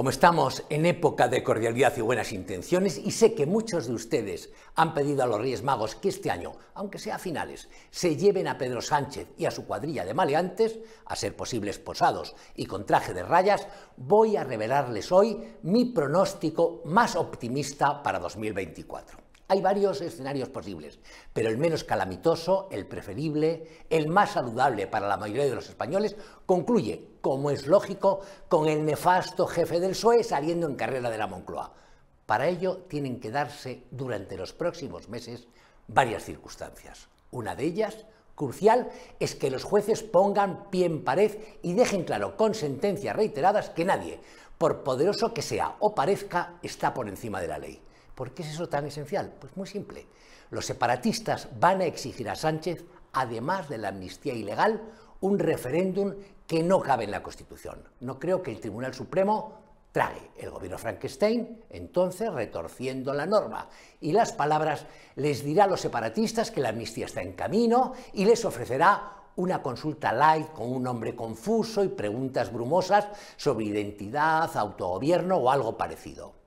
Como estamos en época de cordialidad y buenas intenciones, y sé que muchos de ustedes han pedido a los Reyes Magos que este año, aunque sea a finales, se lleven a Pedro Sánchez y a su cuadrilla de maleantes, a ser posibles posados y con traje de rayas, voy a revelarles hoy mi pronóstico más optimista para 2024. Hay varios escenarios posibles, pero el menos calamitoso, el preferible, el más saludable para la mayoría de los españoles, concluye, como es lógico, con el nefasto jefe del PSOE saliendo en carrera de la Moncloa. Para ello tienen que darse durante los próximos meses varias circunstancias. Una de ellas, crucial, es que los jueces pongan pie en pared y dejen claro con sentencias reiteradas que nadie, por poderoso que sea o parezca, está por encima de la ley. ¿Por qué es eso tan esencial? Pues muy simple. Los separatistas van a exigir a Sánchez, además de la amnistía ilegal, un referéndum que no cabe en la Constitución. No creo que el Tribunal Supremo trague. El gobierno Frankenstein, entonces, retorciendo la norma y las palabras, les dirá a los separatistas que la amnistía está en camino y les ofrecerá una consulta light con un nombre confuso y preguntas brumosas sobre identidad, autogobierno o algo parecido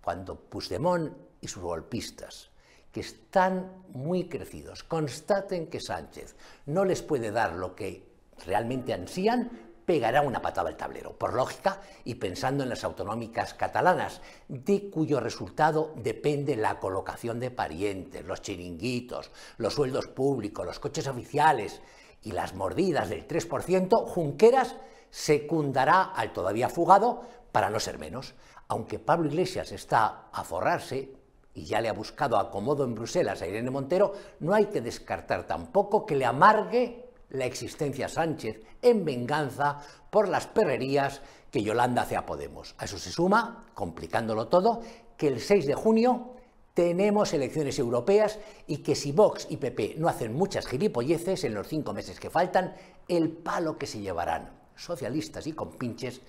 cuando Puigdemont y sus golpistas, que están muy crecidos, constaten que Sánchez no les puede dar lo que realmente ansían, pegará una patada al tablero, por lógica y pensando en las autonómicas catalanas, de cuyo resultado depende la colocación de parientes, los chiringuitos, los sueldos públicos, los coches oficiales y las mordidas del 3%, Junqueras secundará al todavía fugado para no ser menos. Aunque Pablo Iglesias está a forrarse y ya le ha buscado acomodo en Bruselas a Irene Montero, no hay que descartar tampoco que le amargue la existencia a Sánchez en venganza por las perrerías que Yolanda hace a Podemos. A eso se suma, complicándolo todo, que el 6 de junio tenemos elecciones europeas y que si Vox y PP no hacen muchas gilipolleces en los cinco meses que faltan, el palo que se llevarán socialistas y compinches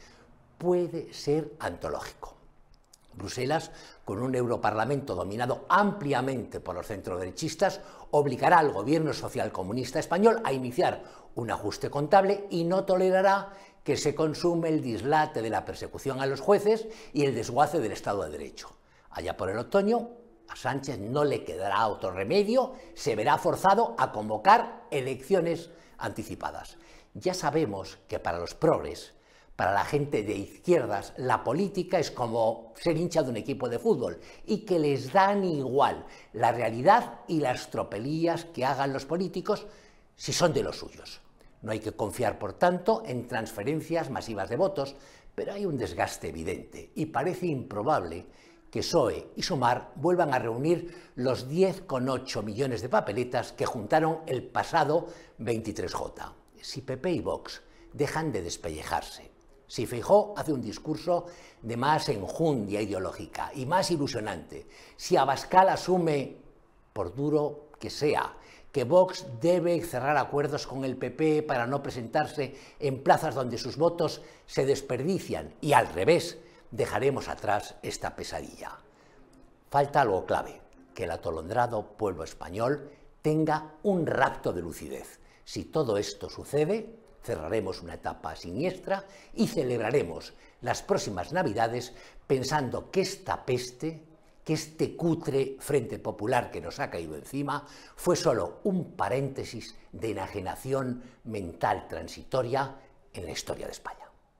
puede ser antológico. Bruselas, con un Europarlamento dominado ampliamente por los centroderechistas, obligará al gobierno socialcomunista español a iniciar un ajuste contable y no tolerará que se consume el dislate de la persecución a los jueces y el desguace del Estado de Derecho. Allá por el otoño, a Sánchez no le quedará otro remedio, se verá forzado a convocar elecciones anticipadas. Ya sabemos que para los progres para la gente de izquierdas, la política es como ser hincha de un equipo de fútbol y que les dan igual la realidad y las tropelías que hagan los políticos si son de los suyos. No hay que confiar, por tanto, en transferencias masivas de votos, pero hay un desgaste evidente y parece improbable que PSOE y Sumar vuelvan a reunir los 10,8 millones de papeletas que juntaron el pasado 23J. Si PP y Vox dejan de despellejarse si Feijó hace un discurso de más enjundia ideológica y más ilusionante, si Abascal asume, por duro que sea, que Vox debe cerrar acuerdos con el PP para no presentarse en plazas donde sus votos se desperdician y al revés, dejaremos atrás esta pesadilla. Falta algo clave, que el atolondrado pueblo español tenga un rapto de lucidez. Si todo esto sucede, cerraremos una etapa siniestra y celebraremos las próximas Navidades pensando que esta peste, que este cutre Frente Popular que nos ha caído encima, fue solo un paréntesis de enajenación mental transitoria en la historia de España.